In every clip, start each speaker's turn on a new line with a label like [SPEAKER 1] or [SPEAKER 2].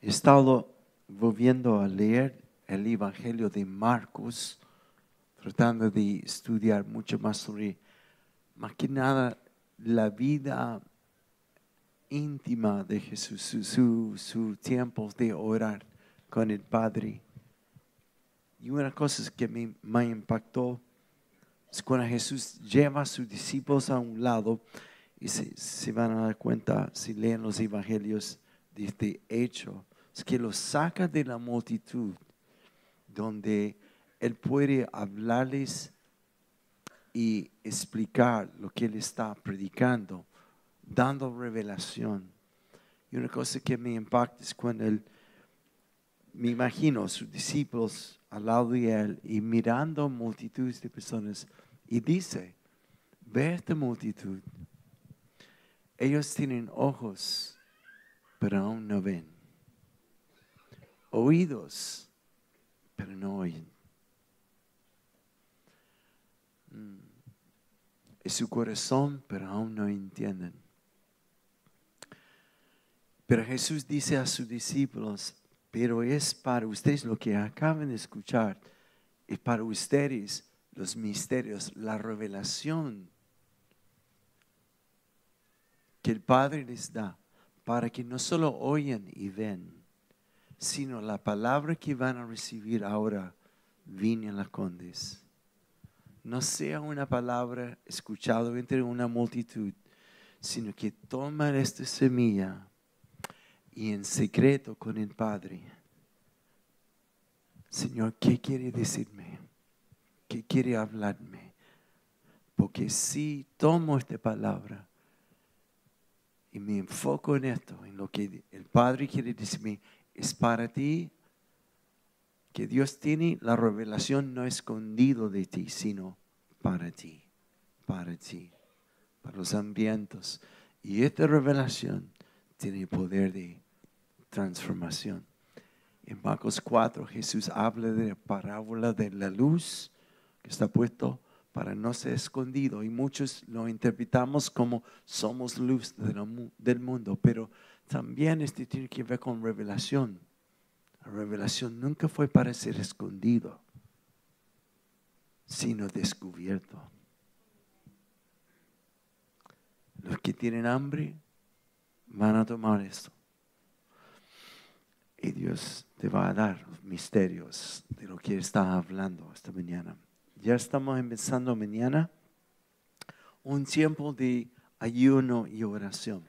[SPEAKER 1] He estado volviendo a leer el Evangelio de Marcos, tratando de estudiar mucho más sobre, más que nada, la vida íntima de Jesús, su, su, su tiempo de orar con el Padre. Y una cosa que me, me impactó es cuando Jesús lleva a sus discípulos a un lado y se, van a dar cuenta si leen los evangelios de este hecho, es que los saca de la multitud donde Él puede hablarles y explicar lo que Él está predicando, dando revelación. Y una cosa que me impacta es cuando Él, me imagino, sus discípulos al lado de él y mirando multitudes de personas y dice, ve esta multitud. Ellos tienen ojos, pero aún no ven. Oídos, pero no oyen. Mm. Es su corazón, pero aún no entienden. Pero Jesús dice a sus discípulos, pero es para ustedes lo que acaban de escuchar, es para ustedes los misterios, la revelación que el Padre les da, para que no solo oyen y ven, sino la palabra que van a recibir ahora vine a la condes. No sea una palabra escuchada entre una multitud, sino que toman esta semilla y en secreto con el Padre. Señor, ¿qué quiere decirme? ¿Qué quiere hablarme? Porque si tomo esta palabra y me enfoco en esto, en lo que el Padre quiere decirme, es para ti que Dios tiene la revelación no escondido de ti, sino para ti, para ti, para los ambientes. Y esta revelación tiene poder de transformación. En Marcos 4 Jesús habla de la parábola de la luz que está puesto para no ser escondido y muchos lo interpretamos como somos luz del mundo, pero también este tiene que ver con revelación. La revelación nunca fue para ser escondido, sino descubierto. Los que tienen hambre van a tomar esto y Dios te va a dar misterios de lo que está hablando esta mañana. Ya estamos empezando mañana un tiempo de ayuno y oración.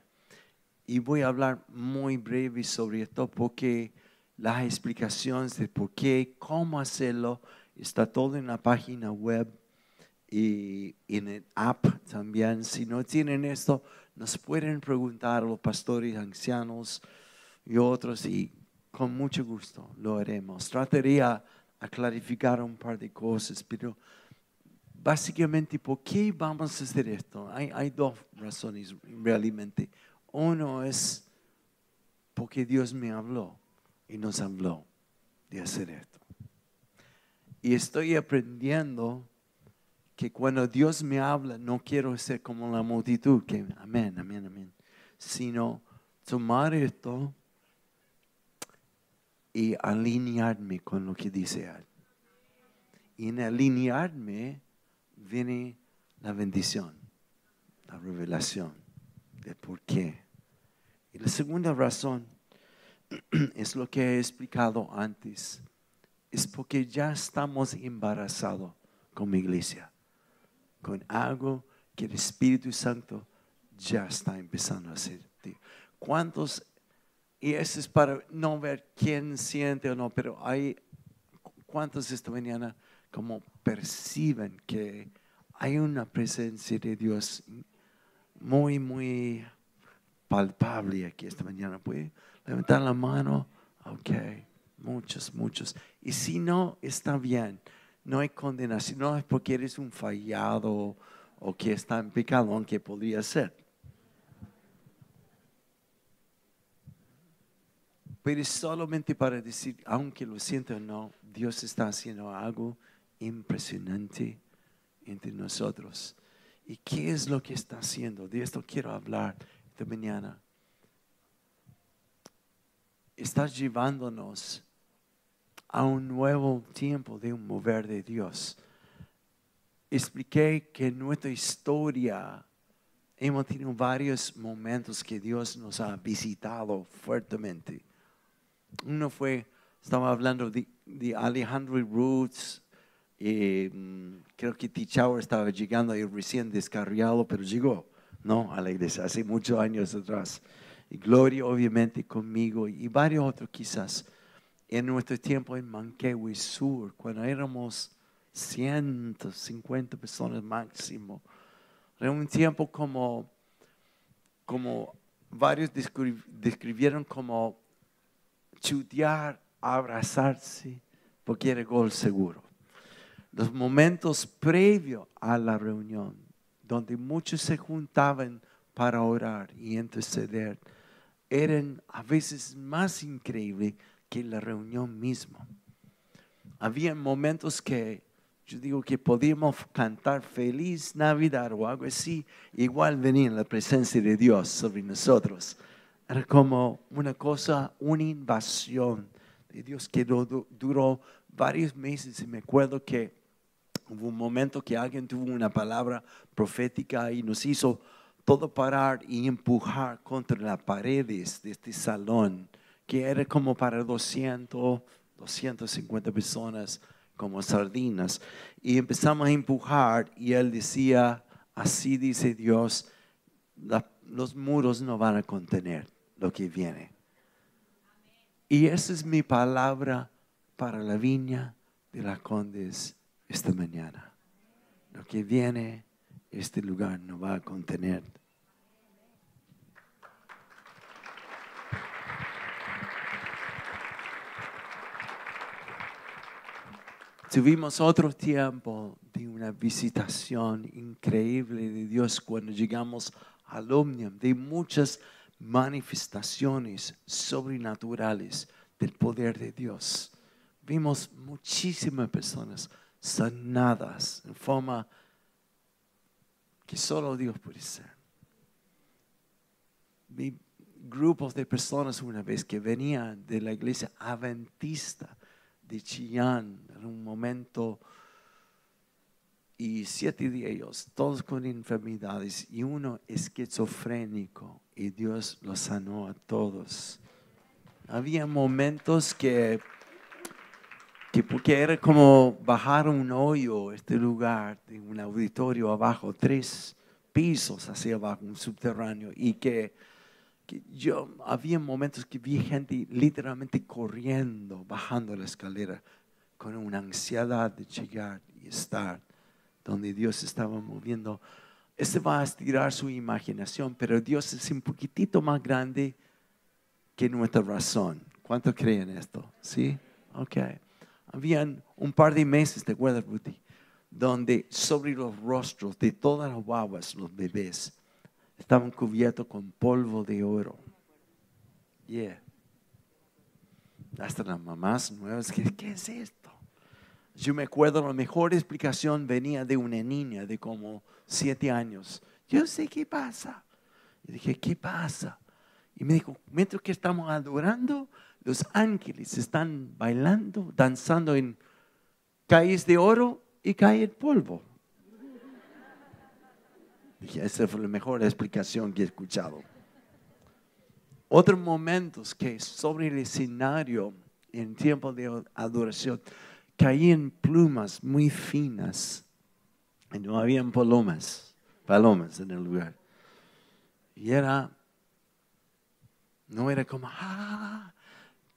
[SPEAKER 1] Y voy a hablar muy breve sobre esto porque las explicaciones de por qué, cómo hacerlo, está todo en la página web y en el app también. Si no tienen esto, nos pueden preguntar los pastores ancianos y otros y con mucho gusto lo haremos. Trataría a clarificar un par de cosas, pero básicamente, ¿por qué vamos a hacer esto? Hay, hay dos razones realmente. Uno es porque Dios me habló y nos habló de hacer esto. Y estoy aprendiendo que cuando Dios me habla, no quiero ser como la multitud, que amén, amén, amén, sino tomar esto y alinearme con lo que dice Él. Y en alinearme viene la bendición, la revelación por qué. Y la segunda razón es lo que he explicado antes. Es porque ya estamos embarazados con mi iglesia, con algo que el Espíritu Santo ya está empezando a hacer. ¿Cuántos y eso es para no ver quién siente o no, pero hay cuántos esta mañana como perciben que hay una presencia de Dios muy, muy palpable aquí esta mañana. ¿Puede levantar la mano? Ok, muchos, muchos. Y si no, está bien. No hay condenación, no es porque eres un fallado o que está en pecado, aunque podría ser. Pero es solamente para decir, aunque lo siento o no, Dios está haciendo algo impresionante entre nosotros. ¿Y qué es lo que está haciendo? De esto quiero hablar esta mañana. estás llevándonos a un nuevo tiempo de un mover de Dios. Expliqué que en nuestra historia hemos tenido varios momentos que Dios nos ha visitado fuertemente. Uno fue, estaba hablando de, Alejandro Roots, y, mm, creo que Tichauer estaba llegando ahí recién descarriado, pero llegó, ¿no? A la iglesia, hace muchos años atrás. Y Gloria, obviamente, conmigo, y varios otros quizás. En nuestro tiempo en Manquehue Sur, cuando éramos 150 personas máximo, era un tiempo como, como varios describieron como chutear, abrazarse, porque era gol seguro. Los momentos previos a la reunión, donde muchos se juntaban para orar y interceder, eran a veces más increíbles que la reunión misma. Había momentos que yo digo que podíamos cantar feliz Navidad o algo así, igual venía la presencia de Dios sobre nosotros. Era como una cosa, una invasión de Dios que duró varios meses y me acuerdo que hubo un momento que alguien tuvo una palabra profética y nos hizo todo parar y empujar contra las paredes de este salón, que era como para 200, 250 personas como sardinas. Y empezamos a empujar y él decía, así dice Dios, los muros no van a contener lo que viene. Y esa es mi palabra para la viña de la Condes esta mañana. Lo que viene, este lugar no va a contener. Tuvimos otro tiempo de una visitación increíble de Dios cuando llegamos al Omnium, de muchas manifestaciones sobrenaturales del poder de Dios. Vimos muchísimas personas sanadas en forma que solo Dios puede ser. Vi grupos de personas una vez que venían de la iglesia adventista de Chillán en un momento y siete de ellos, todos con enfermedades y uno esquizofrénico y Dios los sanó a todos. Había momentos que, que era como bajar un hoyo, este lugar de un auditorio abajo, tres pisos hacia abajo, un subterráneo, y que yo había momentos que vi gente literalmente corriendo, bajando la escalera, con una ansiedad de llegar y estar donde Dios estaba moviendo. Este va a estirar su imaginación, pero Dios es un poquitito más grande que nuestra razón. ¿Cuántos creen esto? ¿Sí? Ok. Habían un par de meses, ¿te acuerdas, Ruthie? Donde sobre los rostros de todas las guaguas, los bebés, estaban cubiertos con polvo de oro. Yeah. Hasta las mamás nuevas, ¿qué, ¿qué es esto? Yo me acuerdo, la mejor explicación venía de una niña de como siete años. Yo sé qué pasa. Y dije, ¿qué pasa? Y me dijo, mientras que estamos adorando, los ángeles están bailando, danzando en calles de oro y cae el polvo. Dije, esa fue la mejor explicación que he escuchado. Otros momentos que sobre el escenario en tiempo de adoración caían plumas muy finas y no habían palomas, palomas en el lugar. Y era, no era como, ah,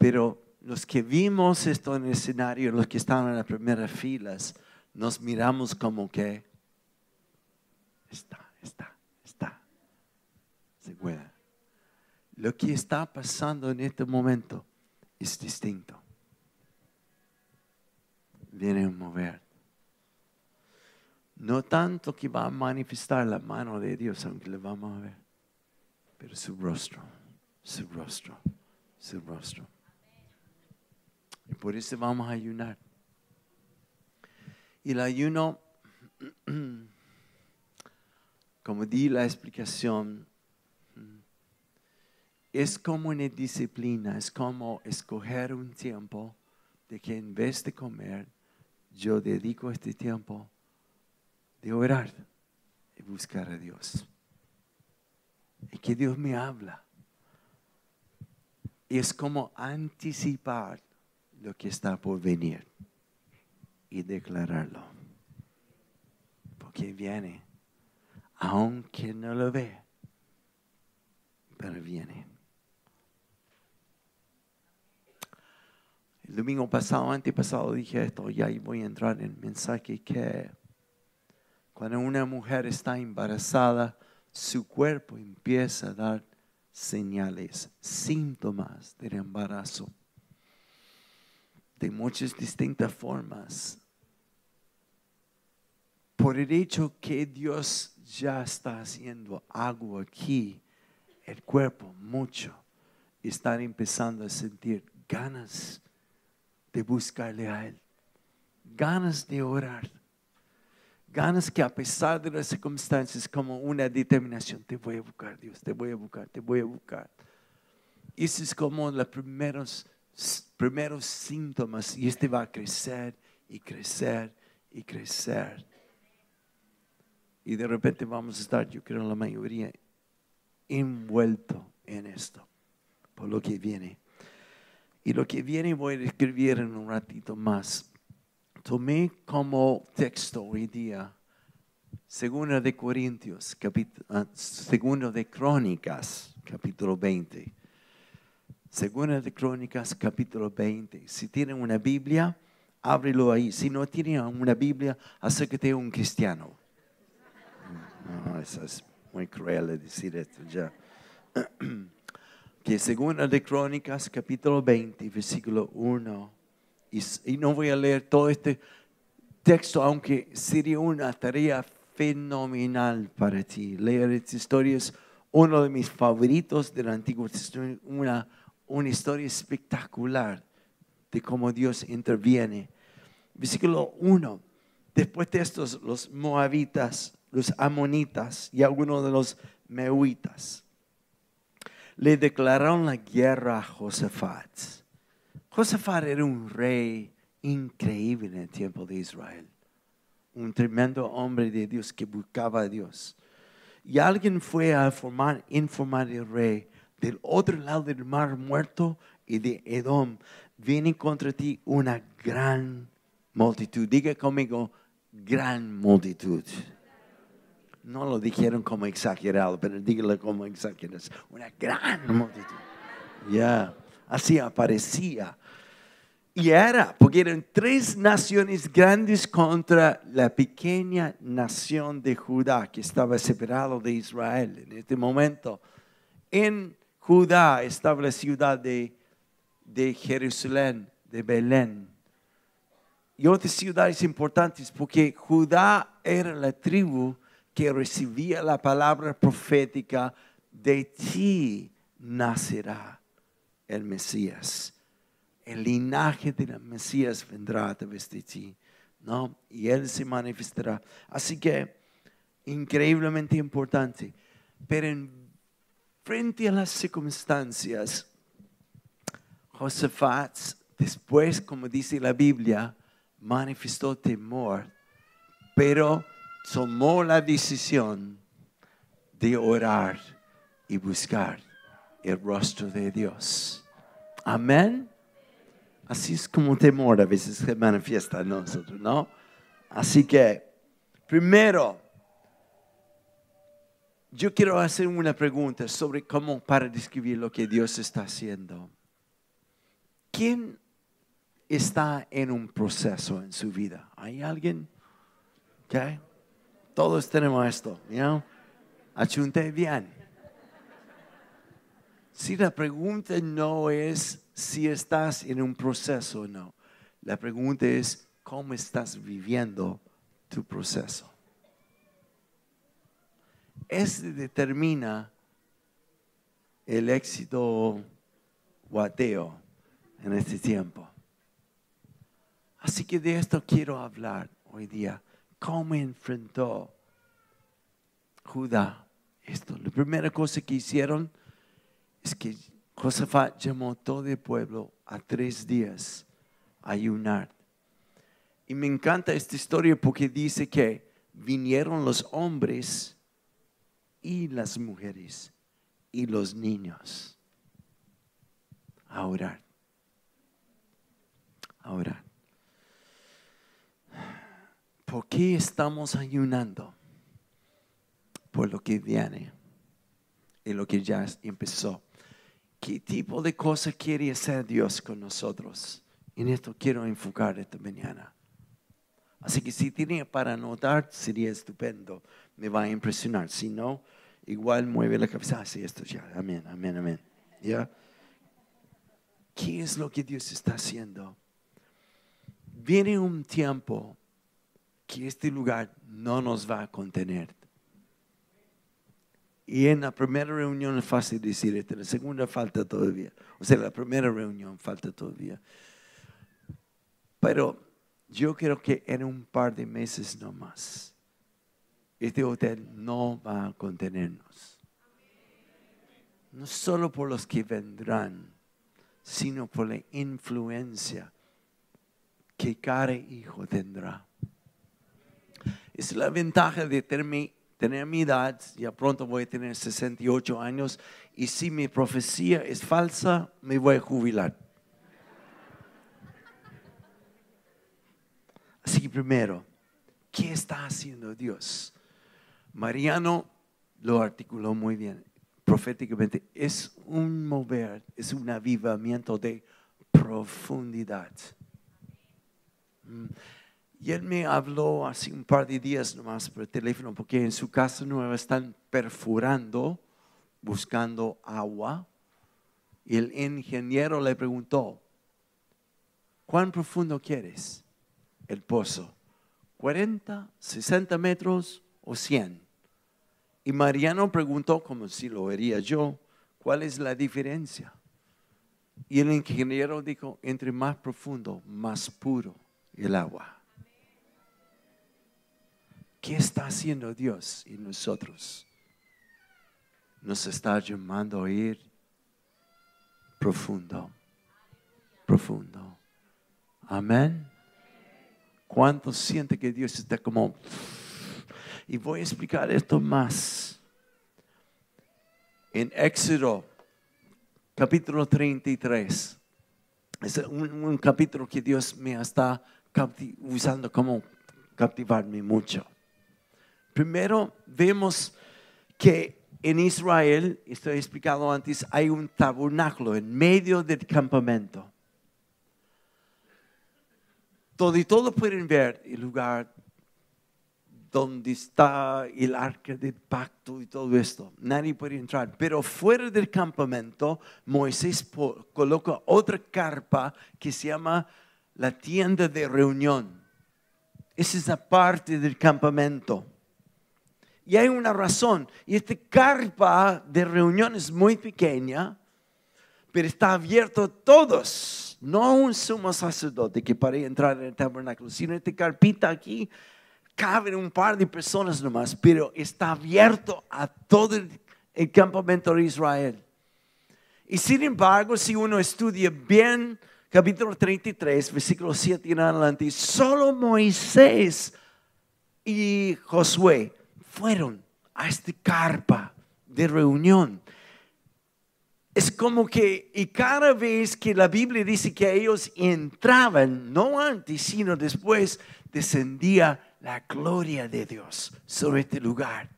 [SPEAKER 1] pero los que vimos esto en el escenario, los que estaban en las primeras filas, nos miramos como que está está, está. Se puede. Lo que está pasando en este momento es distinto. Viene a mover. No tanto que va a manifestar la mano de Dios, aunque le vamos a ver, pero su rostro, su rostro, su rostro. Y por eso vamos a ayunar. Y el ayuno como di la explicación, es como una disciplina, es como escoger un tiempo de que en vez de comer, yo dedico este tiempo de orar y buscar a Dios. Y que Dios me habla. Y es como anticipar lo que está por venir y declararlo. Porque viene, aunque no lo ve, pero viene. El domingo pasado, antepasado, dije esto, y ahí voy a entrar en mensaje que cuando una mujer está embarazada, su cuerpo empieza a dar señales, síntomas del embarazo, de muchas distintas formas. Por el hecho que Dios ya está haciendo algo aquí, el cuerpo mucho está empezando a sentir ganas de buscarle a Él, ganas de orar, ganas que a pesar de las circunstancias, como una determinación, te voy a buscar, Dios, te voy a buscar, te voy a buscar. Eso es como los primeros, primeros síntomas y este va a crecer y crecer y crecer. Y de repente vamos a estar, yo creo, la mayoría envuelto en esto, por lo que viene. Y lo que viene voy a escribir en un ratito más. Tomé como texto hoy día Segunda de Corintios, capítulo, ah, Segunda de Crónicas, capítulo 20. Segunda de Crónicas, capítulo 20. Si tienen una Biblia, ábrelo ahí. Si no tienen una Biblia, acércate a un cristiano. No, eso es muy cruel decir esto ya. que segunda de Crónicas, capítulo 20, versículo 1. Y, no voy a leer todo este texto, aunque sería una tarea fenomenal para ti. Leer esta historia es uno de mis favoritos del Antiguo Testamento, una, una historia espectacular de cómo Dios interviene. Versículo 1. Después de estos, los moabitas, los amonitas y algunos de los meuitas le declararon la guerra a Josafat. Josafat era un rey increíble en el tiempo de Israel, un tremendo hombre de Dios que buscaba a Dios. Y alguien fue a informar, informar al rey del otro lado del mar muerto y de Edom, viene contra ti una gran multitud. Diga conmigo, gran multitud no lo dijeron como exagerado, pero dígale como exagerado. Una gran multitud. Ya, así aparecía. Y era, porque eran tres naciones grandes contra la pequeña nación de Judá que estaba separado de Israel en este momento. En Judá estaba la ciudad de, de Jerusalén, de Belén. Y otras ciudades importantes porque Judá era la tribu que recibía la palabra profética, de ti nacerá el Mesías. El linaje del Mesías vendrá a través de ti, ¿no? Y Él se manifestará. Así que, increíblemente importante. Pero en frente a las circunstancias, Josafat, después, como dice la Biblia, manifestó temor, pero tomó la decisión de orar y buscar el rostro de Dios. Amén. Así es como temor a veces se manifiesta en nosotros, ¿no? Así que, primero, yo quiero hacer una pregunta sobre cómo para describir lo que Dios está haciendo. ¿Quién está en un proceso en su vida? ¿Hay alguien? Okay. Todos tenemos esto, ¿no? Achunte bien. Si la pregunta no es si estás en un proceso o no, la pregunta es cómo estás viviendo tu proceso. Este determina el éxito guateo en este tiempo. Así que de esto quiero hablar hoy día cómo enfrentó Judá esto. La primera cosa que hicieron es que Josafat llamó todo el pueblo a tres días a ayunar. Y me encanta esta historia porque dice que vinieron los hombres y las mujeres y los niños a orar. A orar. ¿Por qué estamos ayunando? Por lo que viene y lo que ya empezó. ¿Qué tipo de cosas quiere hacer Dios con nosotros? En esto quiero enfocar esta mañana. Así que si tiene para anotar, sería estupendo. Me va a impresionar. Si no, igual mueve la cabeza. Ah, esto ya. Amén, amén, amén. ¿Ya? ¿Qué es lo que Dios está haciendo? Viene un tiempo que este lugar no nos va a contener. Y en la primera reunión es fácil decir esto, en la segunda falta todavía. O sea, la primera reunión falta todavía. Pero yo creo que en un par de meses no más, este hotel no va a contenernos. No solo por los que vendrán, sino por la influencia que cada hijo tendrá. Es la ventaja de tener mi, edad, ya pronto voy a tener 68 años, y si mi profecía es falsa, me voy a jubilar. Así que primero, ¿qué está haciendo Dios? Mariano lo articuló muy bien proféticamente. Es un mover, es un avivamiento de profundidad. Mm. Y él me habló hace un par de días nomás por teléfono porque en su casa nueva están perforando, buscando agua. Y el ingeniero le preguntó, ¿cuán profundo quieres? el pozo. 40, 60 metros o 100. Y Mariano preguntó, como si lo haría yo, ¿cuál es la diferencia? Y el ingeniero dijo, entre más profundo, más puro el agua. ¿Qué está haciendo Dios y nosotros? Nos está llamando a ir profundo, profundo. Amén. ¿Cuántos siente que Dios está como... Y voy a explicar esto más. En Éxodo, capítulo 33, es un, capítulo que Dios me está usando como captivarme mucho. Primero vemos que en Israel, estoy explicado antes, hay un tabernáculo en medio del campamento y todos pueden ver el lugar donde está el arca del pacto y todo esto. Nadie puede entrar. Pero fuera del campamento, Moisés coloca otra carpa que se llama la tienda de reunión. Esa es la parte del campamento. Y hay una razón. Y esta carpa de reunión es muy pequeña, pero está abierto a todos no un sumo sacerdote que para entrar en el tabernáculo, sino esta carpita aquí caben un par de personas nomás, pero está abierto a todo el, campamento de Israel. Y sin embargo, si uno estudia bien capítulo 33, versículo 7 en adelante, solo Moisés y Josué fueron a esta carpa de reunión es como que, y cada vez que la Biblia dice que ellos entraban, no antes, sino después, descendía la gloria de Dios sobre este lugar.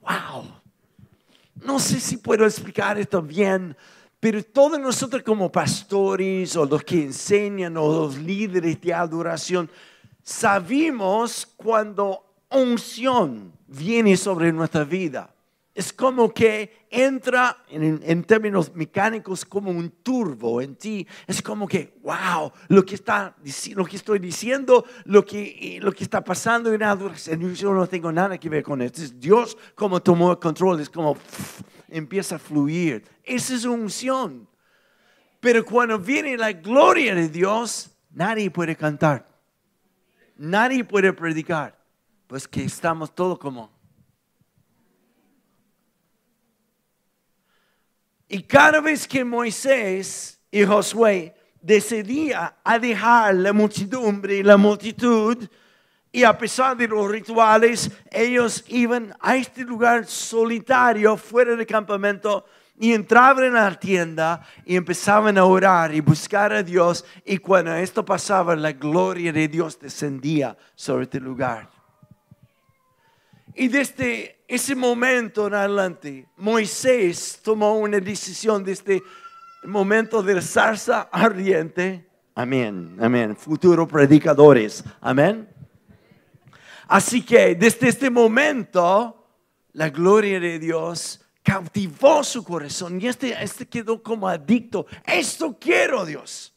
[SPEAKER 1] ¡Wow! No sé si puedo explicar esto bien, pero todos nosotros como pastores o los que enseñan o los líderes de adoración, sabemos cuando unción viene sobre nuestra vida es como que entra en, términos mecánicos como un turbo en ti. Es como que, wow, lo que, está, lo que estoy diciendo, lo que, lo que está pasando en adoración, yo no tengo nada que ver con esto. Es Dios como tomó el control, es como empieza a fluir. Esa es unción. Pero cuando viene la gloria de Dios, nadie puede cantar. Nadie puede predicar. Pues que estamos todos como Y cada vez que Moisés y Josué decidían a dejar la muchedumbre y la multitud, y a pesar de los rituales, ellos iban a este lugar solitario fuera del campamento y entraban en la tienda y empezaban a orar y buscar a Dios. Y cuando esto pasaba, la gloria de Dios descendía sobre este lugar. Y desde ese momento en adelante, Moisés tomó una decisión desde el momento de la zarza ardiente. Amén, amén. Futuros predicadores, amén. Así que desde este momento, la gloria de Dios cautivó su corazón y este, este quedó como adicto. Esto quiero, Dios.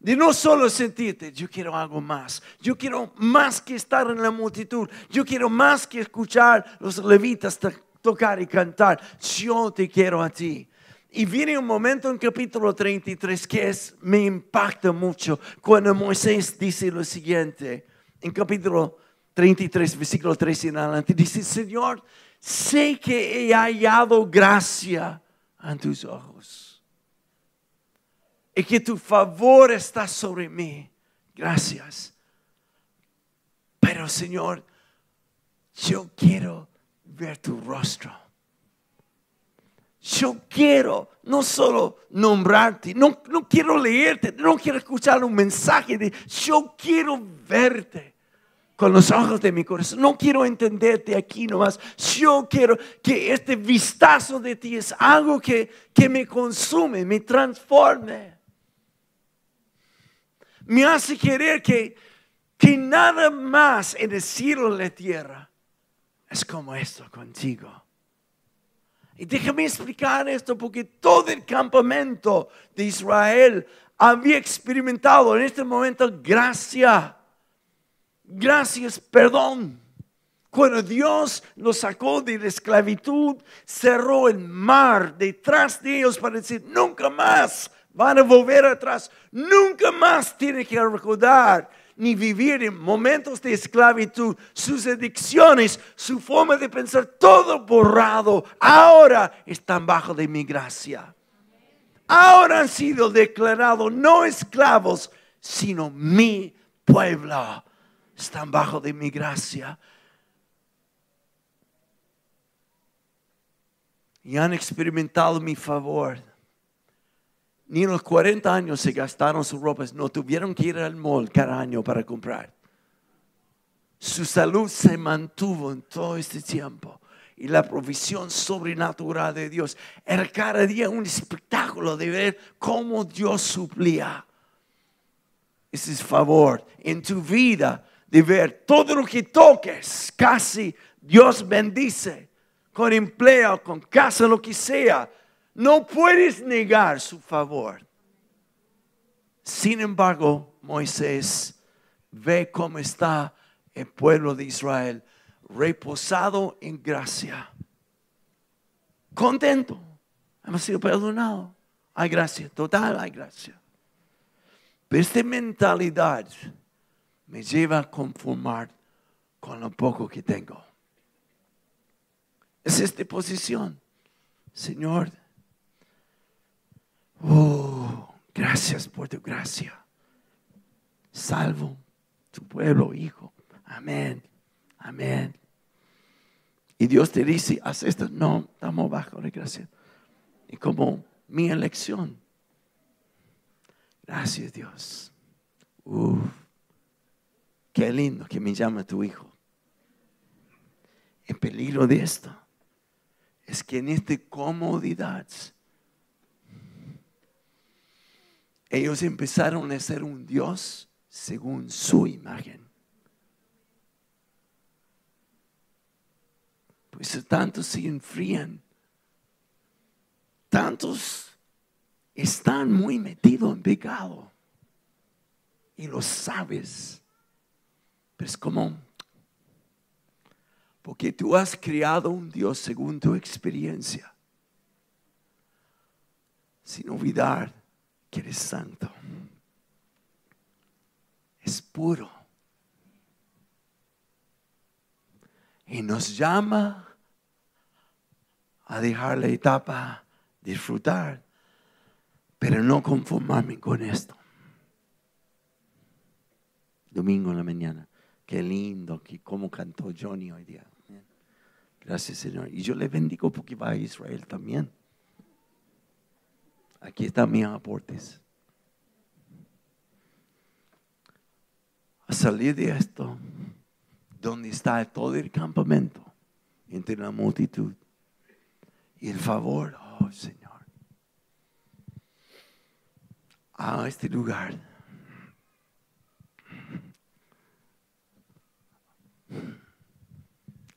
[SPEAKER 1] De no solo sentirte, yo quiero algo más. Yo quiero más que estar en la multitud. Yo quiero más que escuchar los levitas tocar y cantar. Yo te quiero a ti. Y viene un momento en capítulo 33 que me impacta mucho cuando Moisés dice lo siguiente. En capítulo 33, versículo 13 en adelante, dice, Señor, sé que he hallado gracia en tus ojos y que tu favor está sobre mí. Gracias. Pero Señor, yo quiero ver tu rostro. Yo quiero no solo nombrarte, no, no quiero leerte, no quiero escuchar un mensaje de, yo quiero verte con los ojos de mi corazón. No quiero entenderte aquí nomás. Yo quiero que este vistazo de ti es algo que, que me consume, me transforme. Me hace querer que, que nada más en el cielo y la tierra es como esto contigo. Y déjame explicar esto porque todo el campamento de Israel había experimentado en este momento gracia gracias, perdón. Cuando Dios los sacó de la esclavitud, cerró el mar detrás de ellos para decir, nunca más van a volver atrás, nunca más tienen que recordar ni vivir en momentos de esclavitud, sus adicciones, su forma de pensar, todo borrado. Ahora están bajo de mi gracia. Ahora han sido declarados no esclavos, sino mi pueblo están bajo de mi gracia. Y han experimentado mi favor. Ni en los 40 años se gastaron sus ropas, no tuvieron que ir al mall cada año para comprar. Su salud se mantuvo en todo este tiempo y la provisión sobrenatural de Dios era cada día un espectáculo de ver cómo Dios suplía ese favor en tu vida de ver todo lo que toques, casi Dios bendice con empleo, con casa, lo que sea. No puedes negar su favor. Sin embargo, Moisés ve cómo está el pueblo de Israel reposado en gracia. Contento. Hemos sido perdonados. Hay gracia, total hay gracia. Pero esta mentalidad me lleva a conformar con lo poco que tengo. Es esta posición. Señor, oh, gracias por tu gracia. Salvo tu pueblo, hijo. Amén. Amén. Y Dios te dice, haz esto. No, estamos bajo la gracia. Y como mi elección. Gracias, Dios. Qué lindo que me llama tu hijo. El peligro de esto es que en esta comodidad ellos empezaron a ser un Dios según su imagen. Pues tantos se enfrían, tantos están muy metidos en pecado y lo sabes. Pero es como, porque tú has creado un Dios según tu experiencia, sin olvidar que eres santo, es puro. Y nos llama a dejar la etapa disfrutar, pero no conformarme con esto. Domingo en la mañana. Qué lindo, que cómo cantó Johnny hoy día. Gracias, Señor. Y yo le bendigo porque va a Israel también. Aquí están mis aportes. A salir de esto, donde está todo el campamento, entre la multitud, y el favor, oh Señor, a este lugar.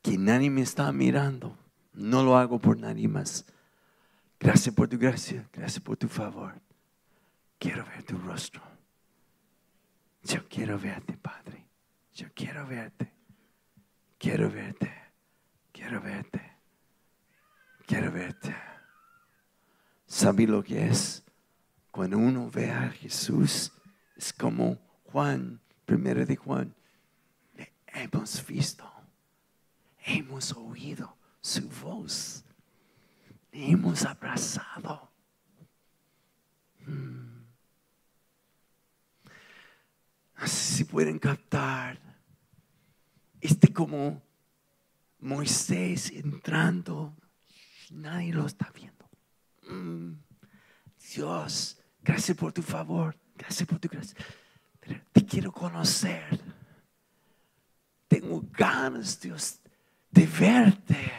[SPEAKER 1] Que nadie me está mirando. No lo hago por nadie más. Gracias por tu gracia, gracias por tu favor. Quiero ver tu rostro. Yo quiero verte, Padre. Yo quiero verte. Quiero verte. Quiero verte. Quiero verte. ¿Sabe lo que es? Cuando uno ve a Jesús, es como Juan, primero de Juan. Hemos visto, hemos oído su voz, hemos abrazado. Hmm. Así si pueden captar este como Moisés entrando, nadie lo está viendo. Hmm. Dios, gracias por tu favor, gracias por tu gracia. te quiero conocer. Tengo ganas, Dios, de verte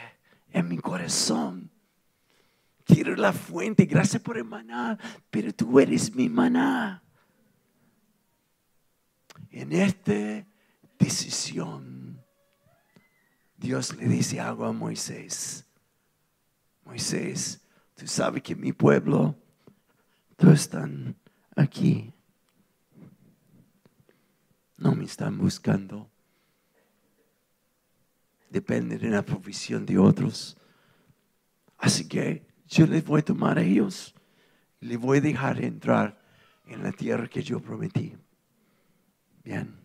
[SPEAKER 1] en mi corazón. Quiero la fuente, gracias por el maná, pero tú eres mi maná. En esta decisión, Dios le dice algo a Moisés. Moisés, tú sabes que mi pueblo todos están aquí. No me están buscando. Depende de la provisión de otros. Así que yo les voy a tomar a ellos y les voy a dejar entrar en la tierra que yo prometí. Bien.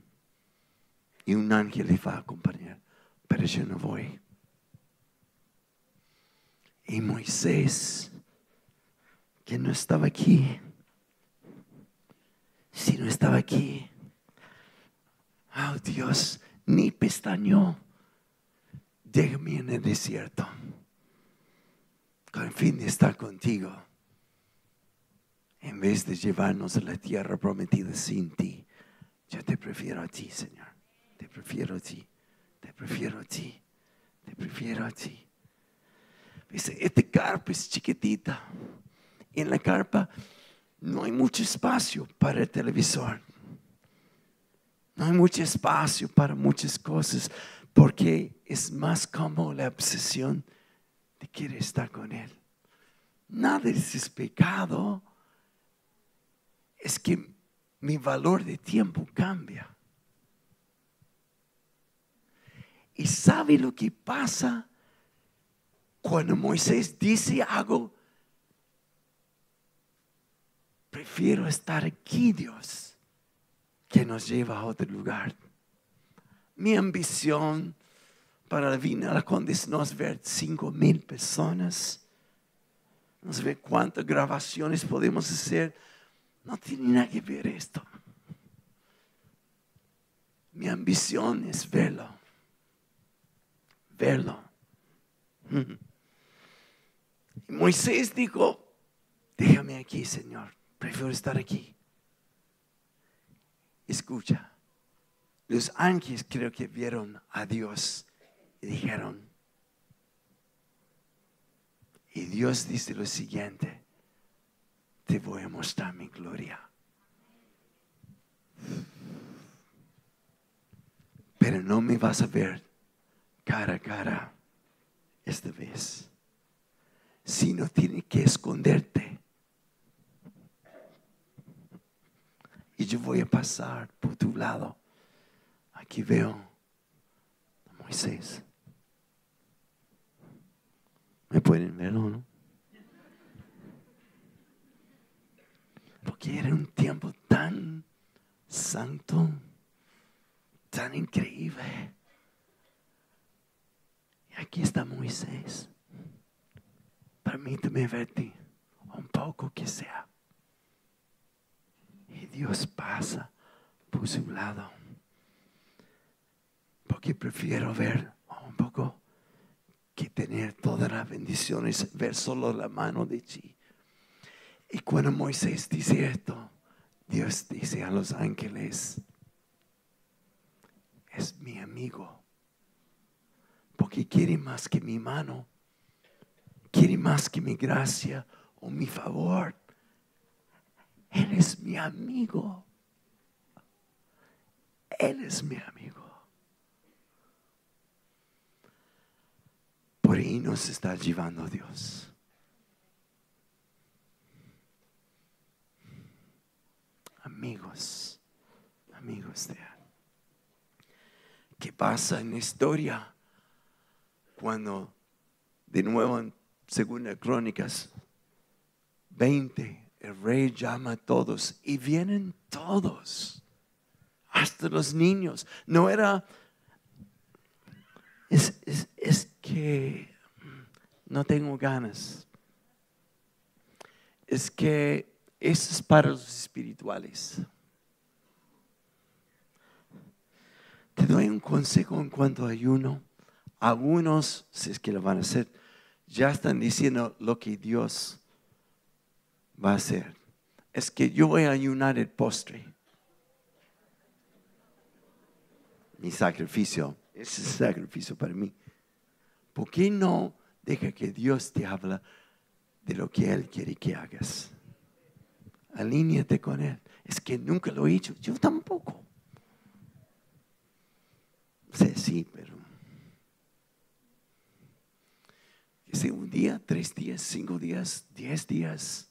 [SPEAKER 1] Y un ángel les va a acompañar, pero yo no voy. Y Moisés que no estaba aquí. Si no estaba aquí, oh Dios, ni pestañó. Déjame en el desierto con fin de estar contigo. En vez de llevarnos a la tierra prometida sin ti, yo te prefiero a ti, Señor. Te prefiero a ti. Te prefiero a ti. Te prefiero a ti. Dice, este carpa es chiquitita en la carpa no hay mucho espacio para el televisor. No hay mucho espacio para muchas cosas porque es más como la obsesión de querer estar con Él. Nada es pecado. Es que mi valor de tiempo cambia. ¿Y sabe lo que pasa cuando Moisés dice algo prefiero estar aquí, Dios, que nos lleva a otro lugar. Mi ambición para la Vina Conde no es ver cinco mil personas, no es ver cuántas grabaciones podemos hacer. No tiene nada que ver esto. Mi ambición es verlo, verlo. Moisés dijo, déjame aquí, Señor prefiero estar aquí. Escucha, los ángeles creo que vieron a Dios y dijeron, y Dios dice lo siguiente, te voy a mostrar mi gloria. Pero no me vas a ver cara a cara esta vez, sino tiene que esconderte y yo voy a pasar por tu lado. Aquí veo a Moisés. ¿Me pueden ver o no? Porque era un tiempo tan santo, tan increíble. Y aquí está Moisés. Permíteme verte un poco que sea. Y Dios pasa por su lado. Porque prefiero ver que tener todas las bendiciones, ver solo la mano de ti. Y cuando Moisés dice esto, Dios dice a los ángeles, es mi amigo, porque quiere más que mi mano, quiere más que mi gracia o mi favor. Él es mi amigo. Él es mi amigo. Por nos está llevando Dios. Amigos, amigos de Él. ¿Qué pasa en la historia cuando de nuevo en Segunda Crónicas 20 el rey llama a todos y vienen todos, hasta los niños. No era, es, es que no tengo ganas. Es que eso es para los espirituales. Te doy un consejo en cuanto a ayuno. Algunos, si es que lo van a hacer, ya están diciendo lo que Dios va a hacer. Es que yo voy a ayunar el postre. Mi sacrificio, ese es sacrificio para mí. ¿Por qué no deja que Dios te habla de lo que Él quiere que hagas? Alíñate con Él. Es que nunca lo he hecho, yo tampoco. Sí, sí, pero. Que sea un día, tres días, cinco días, diez días,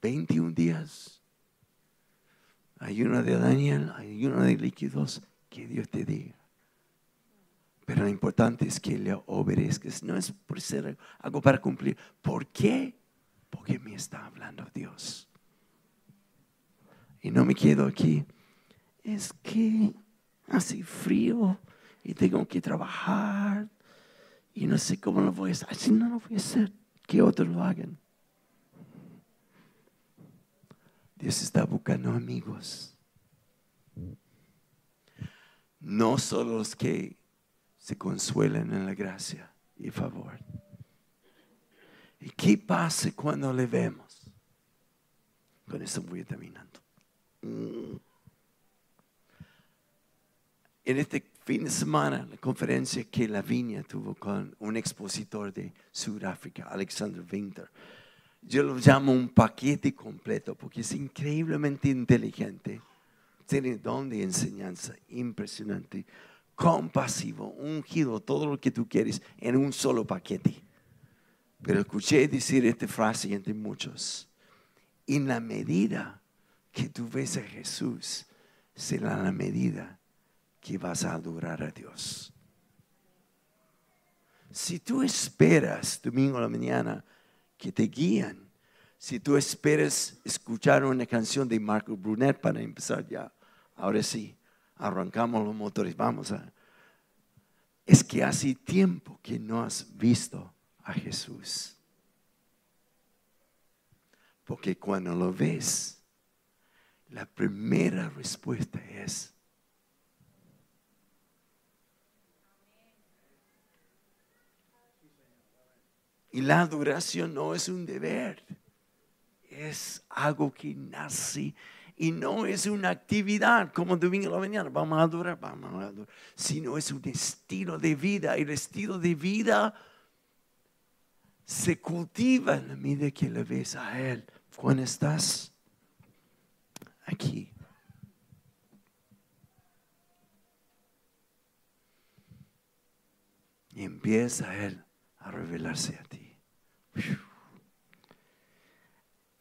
[SPEAKER 1] veintiún días. Hay uno de Daniel, hay uno de líquidos, que Dios te diga. Pero lo importante es que le obedezcas. No es por ser algo para cumplir. ¿Por qué? Porque me está hablando Dios. Y no me quedo aquí. Es que hace frío y tengo que trabajar y no sé cómo lo voy a hacer. Así no lo voy a hacer. Que otros lo hagan. Dios está buscando amigos. No solo los que se consuelan en la gracia y favor. ¿Y qué pasa cuando le vemos? Con eso voy terminando. En este fin de semana, la conferencia que la viña tuvo con un expositor de Sudáfrica, Alexander Winter, yo lo llamo un paquete completo porque es increíblemente inteligente, tiene don de enseñanza impresionante, compasivo, ungido, todo lo que tú quieres en un solo paquete. Pero escuché decir esta frase entre muchos, en la medida que tú ves a Jesús, será la medida que vas a adorar a Dios. Si tú esperas domingo a la mañana que te guían, si tú esperas escuchar una canción de Marco Brunet para empezar ya, ahora sí, arrancamos los motores, vamos a... Es que hace tiempo que no has visto a Jesús. Porque cuando lo ves, la primera respuesta es, Y la adoración no es un deber, es algo que nace y no es una actividad como domingo a la mañana, vamos a adorar, vamos a adorar, sino es un estilo de vida. El estilo de vida se cultiva en la medida que le ves a Él cuando estás aquí. Y empieza Él a revelarse a ti.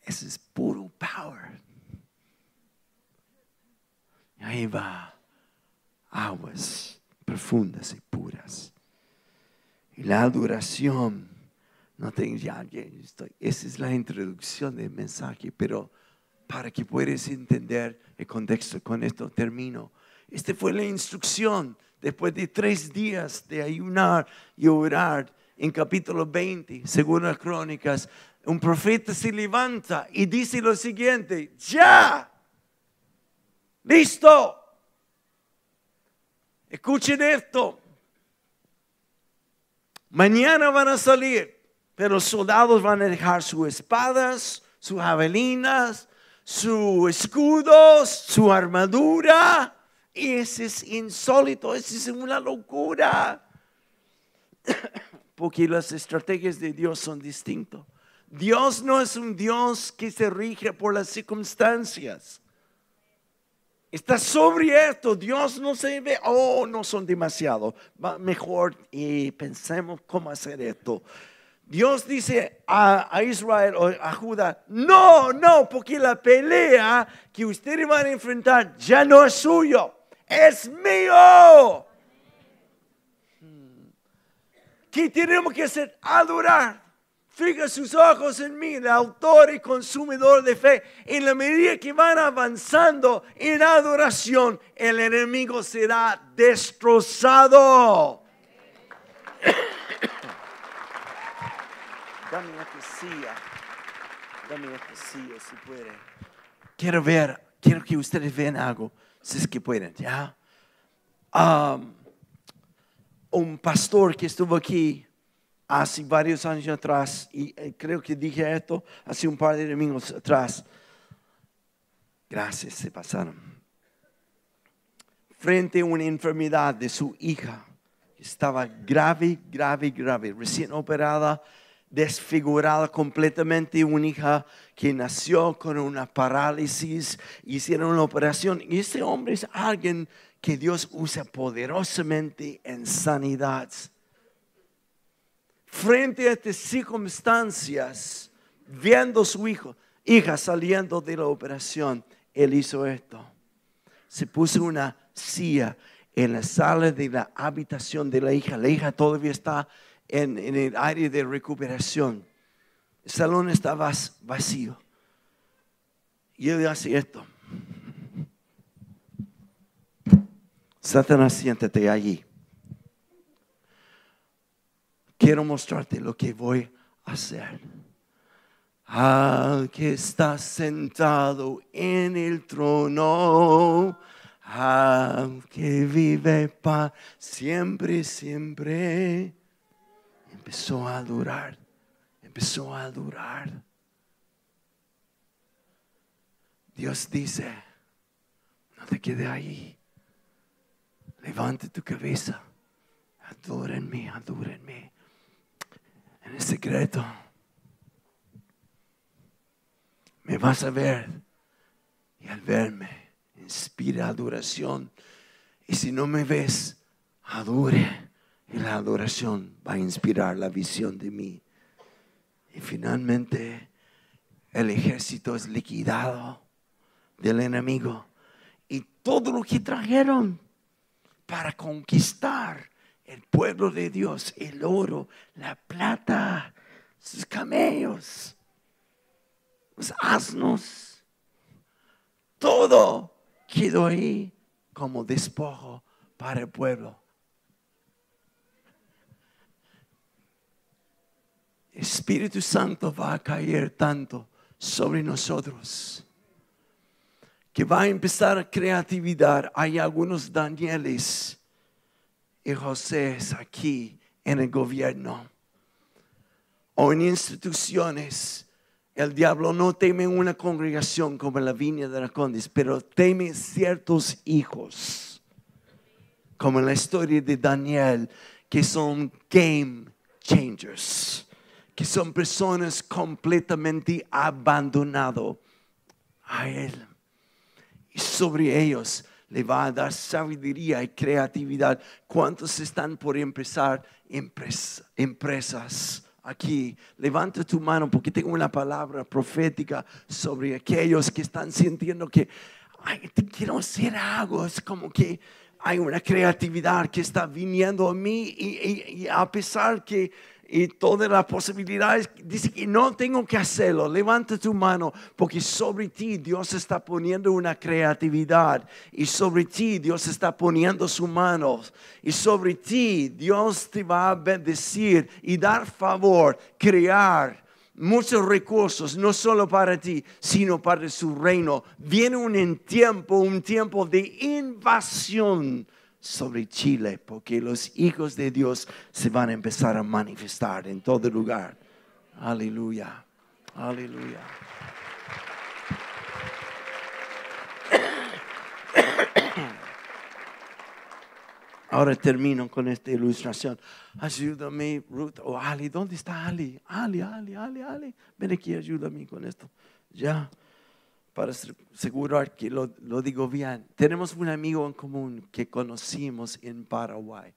[SPEAKER 1] Ese es puro power. Ahí va aguas profundas y puras. Y la adoración, no tengo ya, estoy, esa es la introducción del mensaje, pero para que puedas entender el contexto, con esto termino. Esta fue la instrucción después de tres días de ayunar y orar en capítulo 20, según las crónicas, un profeta se levanta y dice lo siguiente, ya, listo. Escuchen esto. Mañana van a salir, pero los soldados van a dejar sus espadas, sus javelinas, sus escudos, su armadura. Y eso es insólito, eso es una locura. Porque las estrategias de Dios son distintas. Dios no es un Dios que se rige por las circunstancias. Está sobre esto. Dios no se ve, oh, no son demasiado. mejor y pensemos cómo hacer esto. Dios dice a, Israel o a Judá, no, no, porque la pelea que ustedes van a enfrentar ya no es suyo, es mío. ¿Qué tenemos que hacer? Adorar. Fija sus ojos en mí, el autor y consumidor de fe. En la medida que van avanzando en adoración, el enemigo será destrozado. Dame una silla. Dame una silla si puede. Quiero ver, quiero que ustedes vean algo, si es que pueden, ¿ya? Um, un pastor que estuvo aquí hace varios años atrás, y eh, creo que dije esto hace un par de domingos atrás. Gracias, se pasaron. Frente a una enfermedad de su hija, estaba grave, grave, grave, recién operada, desfigurada completamente, una hija que nació con una parálisis, hicieron una operación. Y ese hombre es alguien que Dios usa poderosamente en sanidad frente a estas circunstancias, viendo su hijo, hija saliendo de la operación, él hizo esto. Se puso una silla en la sala de la habitación de la hija. La hija todavía está en, el área de recuperación. El salón estaba vacío. Y él hace esto. Satanás, siéntate allí quiero mostrarte lo que voy a hacer. Al que está sentado en el trono, al que vive para siempre, siempre, empezó a adorar, empezó a adorar. Dios dice, no te quede ahí, levante tu cabeza, adórenme, adórenme en el secreto. Me vas a ver y al verme inspira adoración. Y si no me ves, adore. Y la adoración va a inspirar la visión de mí. Y finalmente el ejército es liquidado del enemigo. Y todo lo que trajeron para conquistar el pueblo de Dios, el oro, la plata, sus camellos, los asnos, todo quedó ahí como despojo para el pueblo. Espíritu Santo va a caer tanto sobre nosotros que va a empezar creatividad. Hay algunos Danieles y José es aquí en el gobierno o en instituciones. El diablo no teme una congregación como la viña de la Condis, pero teme ciertos hijos, como en la historia de Daniel, que son game changers, que son personas completamente abandonadas a Él. Y sobre ellos le va a dar sabiduría y creatividad. ¿Cuántos están por empezar empresas? aquí, levanta tu mano porque tengo una palabra profética sobre aquellos que están sintiendo que, quiero hacer algo, es como que hay una creatividad que está viniendo a mí y a pesar que y todas las posibilidades. Dice que no tengo que hacerlo. Levanta tu mano porque sobre ti Dios está poniendo una creatividad y sobre ti Dios está poniendo su mano y sobre ti Dios te va a bendecir y dar favor, crear muchos recursos, no solo para ti, sino para su reino. Viene un tiempo, un tiempo de invasión sobre Chile, porque los hijos de Dios se van a empezar a manifestar en todo lugar. Aleluya, aleluya. Ahora termino con esta ilustración. Ayúdame, Ruth o Ali. ¿Dónde está Ali? Ali, Ali, Ali, Ali. Ven aquí, ayúdame con esto. Ya, para asegurar que lo, digo bien. Tenemos un amigo en común que conocimos en Paraguay.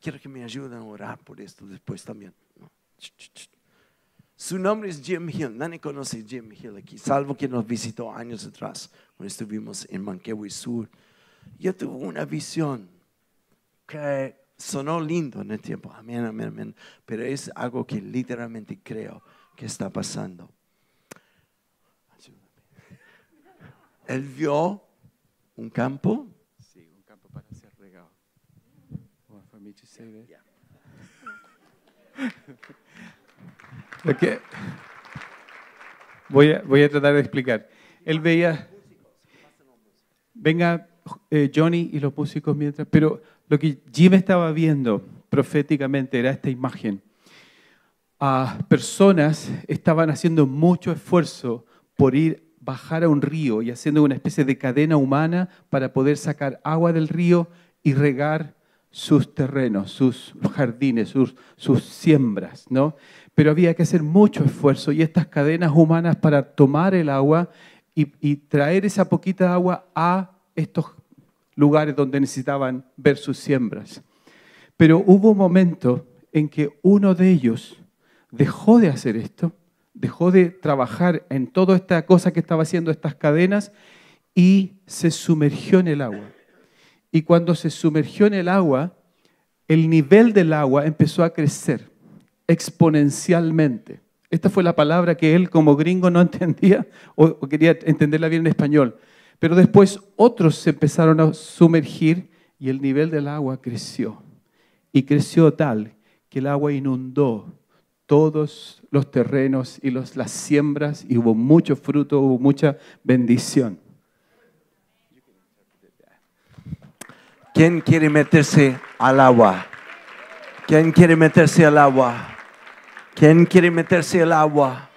[SPEAKER 1] Quiero que me ayuden a orar por esto después también. Su nombre es Jim Hill. Nadie conoce a Jim Hill aquí, salvo que nos visitó años atrás cuando estuvimos en Manquehue Sur. Yo tuve una visión que sonó lindo en el tiempo, amén, amén, amén, pero es algo que literalmente creo que está pasando. Él vio un campo.
[SPEAKER 2] Sí, un campo para ser regado. voy, a, voy a tratar de explicar. Él veía, venga eh, Johnny y los músicos mientras, pero lo que Jim estaba viendo proféticamente era esta imagen. A personas estaban haciendo mucho esfuerzo por ir bajar a un río y haciendo una especie de cadena humana para poder sacar agua del río y regar sus terrenos, sus jardines, sus, sus siembras, ¿no? Pero había que hacer mucho esfuerzo y estas cadenas humanas para tomar el agua y, y traer esa poquita agua a estos lugares donde necesitaban ver sus siembras. Pero hubo un momento en que uno de ellos dejó de hacer esto, dejó de trabajar en toda esta cosa que estaba haciendo estas cadenas y se sumergió en el agua. Y cuando se sumergió en el agua, el nivel del agua empezó a crecer exponencialmente. Esta fue la palabra que él como gringo no entendía o quería entenderla bien en español. Pero después otros se empezaron a sumergir y el nivel del agua creció. Y creció tal que el agua inundó todos los terrenos y los, las siembras y hubo mucho fruto, hubo mucha bendición.
[SPEAKER 1] ¿Quién quiere meterse al agua? ¿Quién quiere meterse al agua? ¿Quién quiere meterse al agua?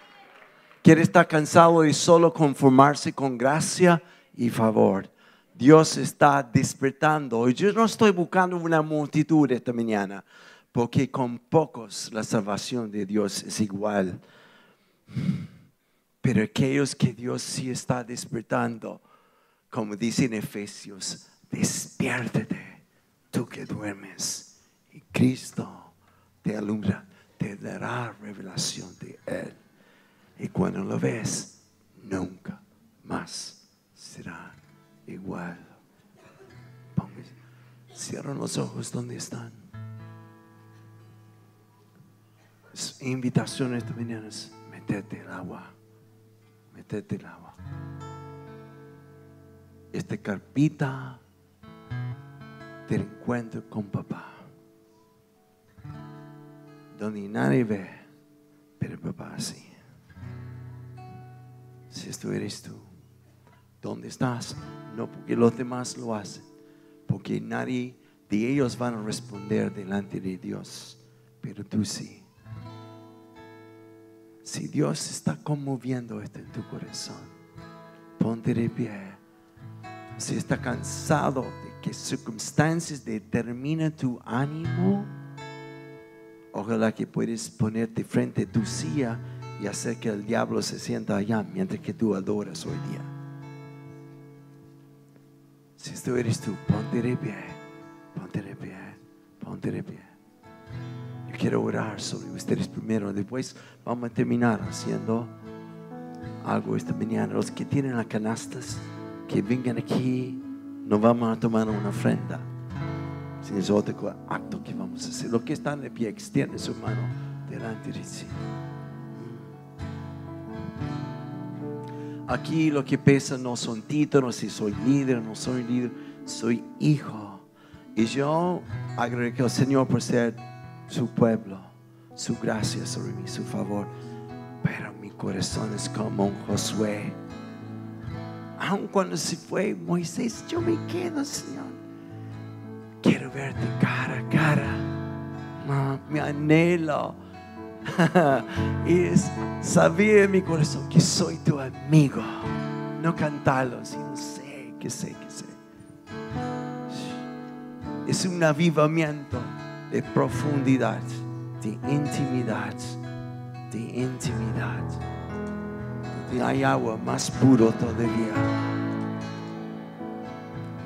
[SPEAKER 1] ¿Quiere estar cansado y solo conformarse con gracia? y favor. Dios está despertando. Yo no estoy buscando una multitud esta mañana, porque con pocos la salvación de Dios es igual. Pero aquellos que Dios sí está despertando, como dice en Efesios, despiértate, tú que duermes, y Cristo te alumbra, te dará revelación de Él. Y cuando lo ves, nunca más será igual. Cierran los ojos donde están. Invitación esta mañana es metete el agua. Metete el agua. Este carpita del encuentro con papá. Donde nadie ve, pero papá sí. Si esto eres tú ¿Dónde estás? No porque los demás lo hacen, porque nadie de ellos van a responder delante de Dios, pero tú sí. Si Dios está conmoviendo esto en tu corazón, ponte de pie. Si está cansado de que circunstancias determinen tu ánimo, ojalá que puedes ponerte frente a tu silla y hacer que el diablo se sienta allá mientras que tú adoras hoy día. Si esto eres tú, ponte de pie, ponte de pie, ponte de pie. Quiero orar sobre ustedes primero, después vamos a terminar haciendo algo esta mañana. Los que tienen las canastas, que vengan aquí, nos vamos a tomar una ofrenda. Si es otro acto que vamos a hacer. Los que están de pie, extiende su mano delante de sí. Aquí lo que pesa no son títulos, si soy líder, no soy líder, soy hijo. Y yo agradezco al Señor por ser su pueblo, su gracia sobre mí, su favor. Pero mi corazón es como un Josué. Aun cuando se fue Moisés, yo me quedo, Señor. Quiero verte cara a cara. Ah, mi anhelo es saber en mi corazón que soy tu amigo. No cantarlo, sino sé, que sé, que sé. Es un avivamiento de profundidad, de intimidad, de intimidad. Donde hay agua más puro todavía.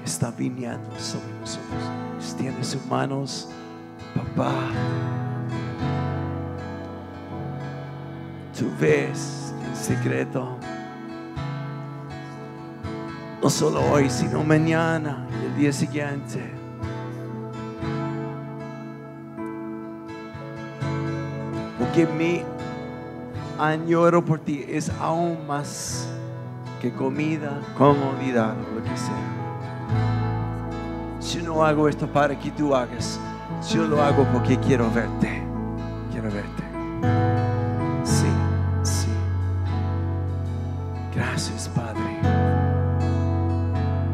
[SPEAKER 1] Está viniendo sobre nosotros. Extiende sus manos, papá. Tú ves en secreto. No solo hoy, sino mañana y el día siguiente. Porque mi añoro por ti es aún más que comida, comodidad lo que sea. Si no hago esto para que tú hagas, yo lo hago porque quiero verte. Quiero verte. Sí, sí. Gracias, Padre.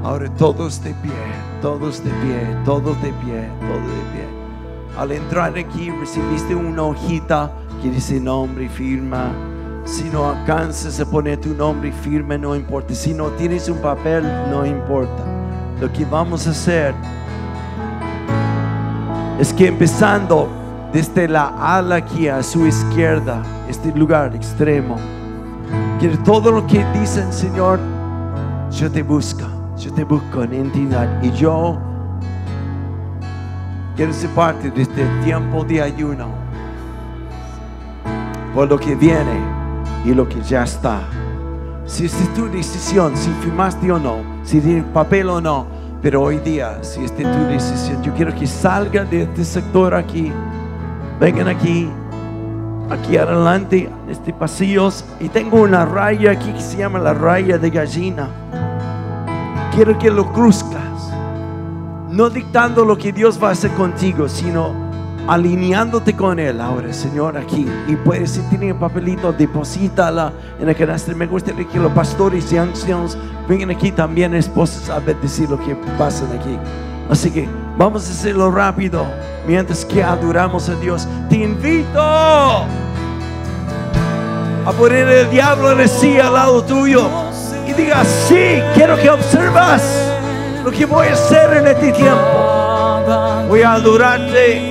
[SPEAKER 1] Ahora todos de pie, todos de pie, todos de pie, todos de pie. Al entrar aquí recibiste una hojita que dice nombre y firma. Si no alcanzas a poner tu nombre y firma, no importa. Si no tienes un papel, no importa. Lo que vamos a hacer es que empezando desde la ala aquí a su izquierda, este lugar extremo, que todo lo que dicen, Señor, yo te busco, yo te busco en intimidad y yo quiero ser parte de este tiempo de ayuno por lo que viene y lo que ya está. Si es tu decisión, si firmaste o no, si tienes papel o no, pero hoy día, si es tu decisión, yo quiero que salgan de este sector aquí, vengan aquí, aquí adelante, en este pasillo, y tengo una raya aquí que se llama la raya de gallina. Quiero que lo cruzcas, no dictando lo que Dios va a hacer contigo, sino alineándote con Él ahora, Señor, aquí. Y puedes, si tienen papelito, deposítala en el canastre. Me gustaría que los pastores y ancianos vengan aquí también, esposas, a decir lo que pasa aquí. Así que vamos a hacerlo rápido mientras que adoramos a Dios. Te invito a poner el diablo en el sí al lado tuyo y diga, sí, quiero que observas lo que voy a hacer en este tiempo. Voy a adorarte.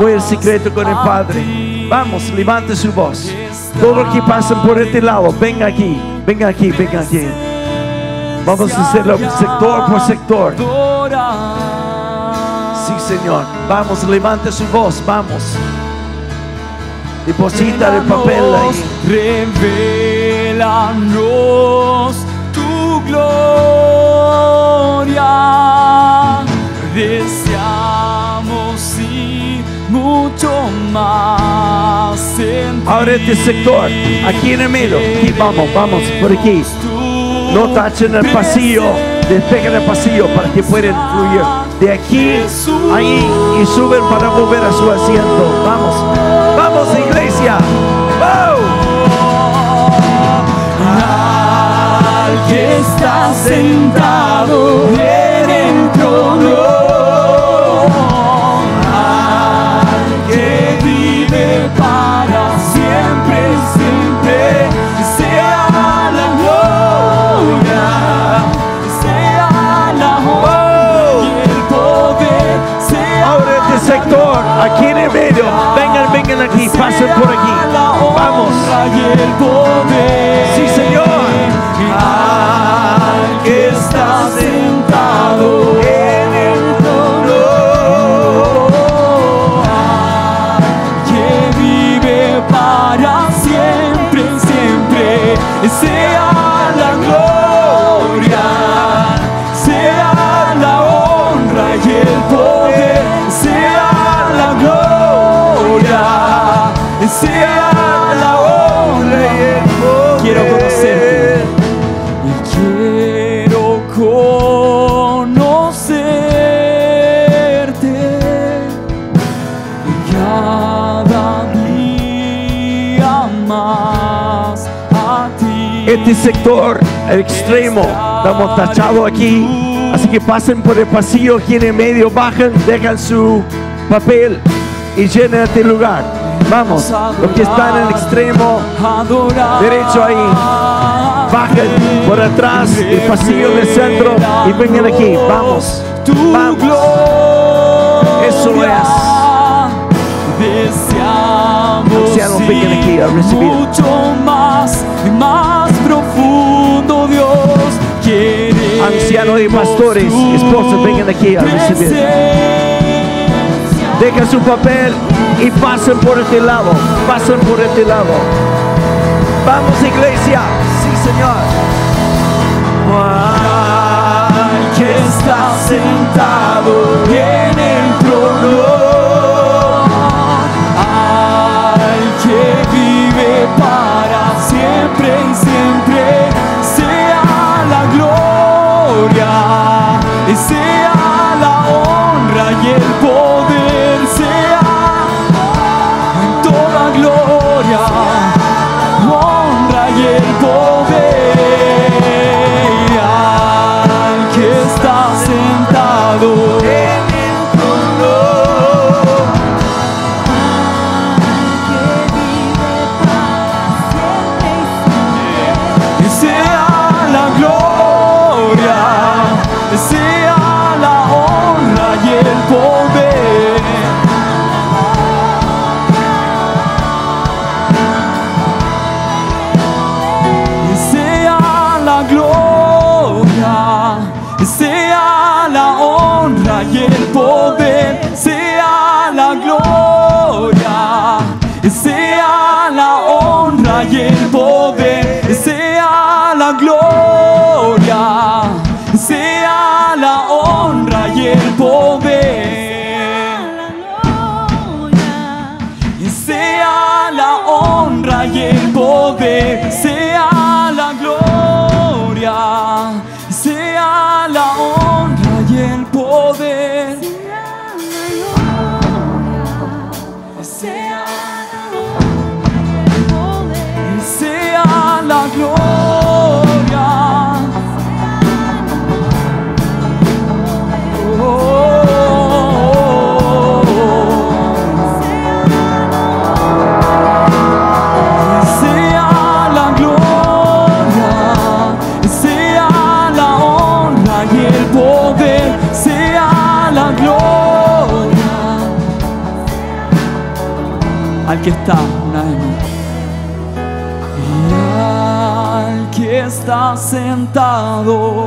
[SPEAKER 1] Voy al secreto con el Padre. Vamos, levante su voz. Todos los que pasan por este lado, venga aquí, venga aquí, venga aquí. Vamos a hacerlo sector por sector. Sí, Señor. Vamos, levante su voz, vamos. Deposita el papel ahí.
[SPEAKER 3] Revelanos tu gloria.
[SPEAKER 1] Ahora este sector, aquí en el medio. Aquí vamos, vamos, por aquí. No tachen el pasillo, despeguen el pasillo para que puedan fluir. De aquí, ahí y suben para volver a su asiento. Vamos, vamos, iglesia. ¡Wow!
[SPEAKER 3] al que está sentado en el trono,
[SPEAKER 1] aquí en el medio. Vengan, vengan aquí, pasen por aquí. Vamos. Sí, Señor.
[SPEAKER 3] Al que está sentado en el trono, al que vive para siempre, siempre, la. Quiero conocerte. Y quiero conocerte. Y cada día más a ti.
[SPEAKER 1] Este sector el extremo, estamos tachados aquí. Así que pasen por el pasillo aquí en medio, bajen, dejan su papel y llenen este lugar. Vamos, los que están en el extremo derecho ahí, bajen por atrás el pasillo del centro y vengan aquí. Vamos, vamos. Eso es. Ancianos, vengan aquí a recibir.
[SPEAKER 3] mucho más y más profundo, Dios.
[SPEAKER 1] Ancianos y pastores, esposas, vengan aquí a recibir. Dejan su papel y pasen por este lado. Pasen por este lado. Vamos, iglesia. Sí, Señor.
[SPEAKER 3] Al que está sentado en el trono, al que vive para siempre y siempre, honra está, más. Y al que está sentado